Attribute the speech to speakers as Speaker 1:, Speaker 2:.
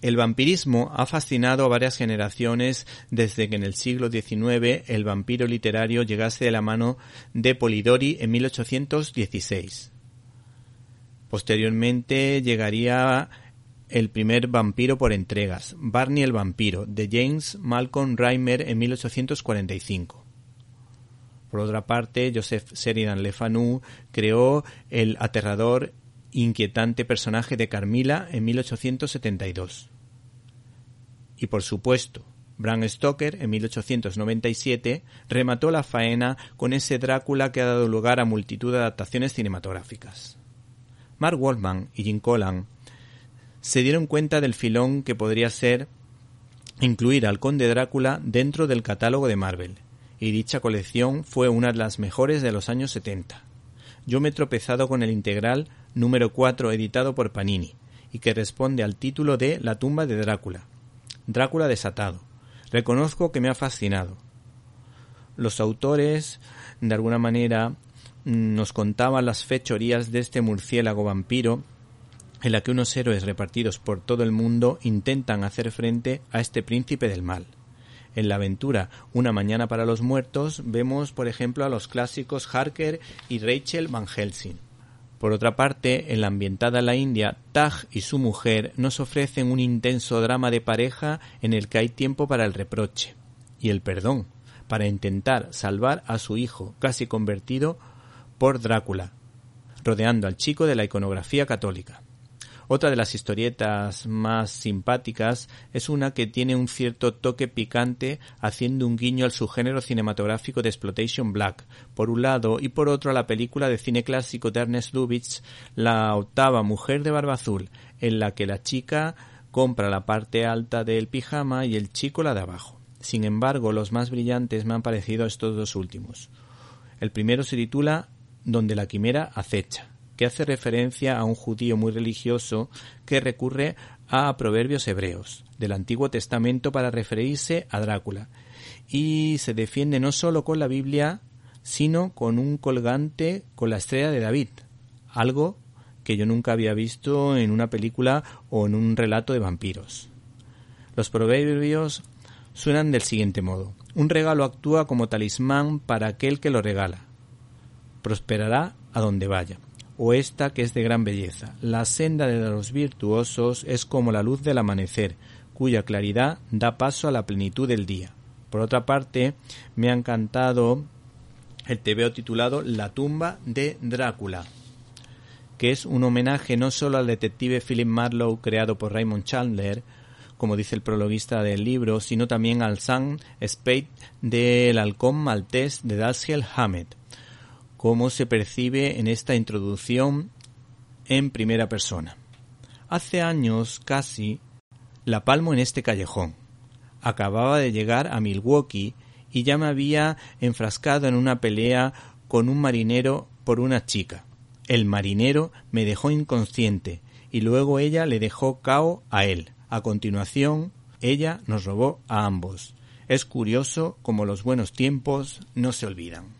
Speaker 1: El vampirismo ha fascinado a varias generaciones desde que en el siglo XIX el vampiro literario llegase de la mano de Polidori en 1816. Posteriormente llegaría el primer vampiro por entregas, Barney el vampiro, de James Malcolm Reimer en 1845. Por otra parte, Joseph Sheridan Le Fanu creó el aterrador inquietante personaje de Carmila en 1872. Y por supuesto, Bram Stoker en 1897 remató la faena con ese Drácula que ha dado lugar a multitud de adaptaciones cinematográficas. Mark Waldman y Jim Collan se dieron cuenta del filón que podría ser incluir al conde Drácula dentro del catálogo de Marvel, y dicha colección fue una de las mejores de los años 70. Yo me he tropezado con el integral número 4 editado por Panini, y que responde al título de La tumba de Drácula. Drácula desatado. Reconozco que me ha fascinado. Los autores, de alguna manera, nos contaban las fechorías de este murciélago vampiro en la que unos héroes repartidos por todo el mundo intentan hacer frente a este príncipe del mal. En la aventura Una mañana para los muertos vemos, por ejemplo, a los clásicos Harker y Rachel Van Helsing. Por otra parte, en la ambientada la India, Taj y su mujer nos ofrecen un intenso drama de pareja en el que hay tiempo para el reproche y el perdón, para intentar salvar a su hijo, casi convertido por Drácula, rodeando al chico de la iconografía católica. Otra de las historietas más simpáticas es una que tiene un cierto toque picante haciendo un guiño al subgénero cinematográfico de Exploitation Black, por un lado, y por otro a la película de cine clásico de Ernest Lubitsch, La octava mujer de barba azul, en la que la chica compra la parte alta del pijama y el chico la de abajo. Sin embargo, los más brillantes me han parecido estos dos últimos. El primero se titula Donde la quimera acecha que hace referencia a un judío muy religioso que recurre a proverbios hebreos del Antiguo Testamento para referirse a Drácula y se defiende no solo con la Biblia sino con un colgante con la estrella de David, algo que yo nunca había visto en una película o en un relato de vampiros. Los proverbios suenan del siguiente modo. Un regalo actúa como talismán para aquel que lo regala. Prosperará a donde vaya o esta que es de gran belleza. La senda de los virtuosos es como la luz del amanecer, cuya claridad da paso a la plenitud del día. Por otra parte, me ha encantado el tebeo titulado La tumba de Drácula, que es un homenaje no solo al detective Philip Marlowe creado por Raymond Chandler, como dice el prologuista del libro, sino también al Sam Spade del halcón maltés de Dashiell Hammett, cómo se percibe en esta introducción en primera persona. Hace años casi la palmo en este callejón. Acababa de llegar a Milwaukee y ya me había enfrascado en una pelea con un marinero por una chica. El marinero me dejó inconsciente y luego ella le dejó cao a él. A continuación, ella nos robó a ambos. Es curioso como los buenos tiempos no se olvidan.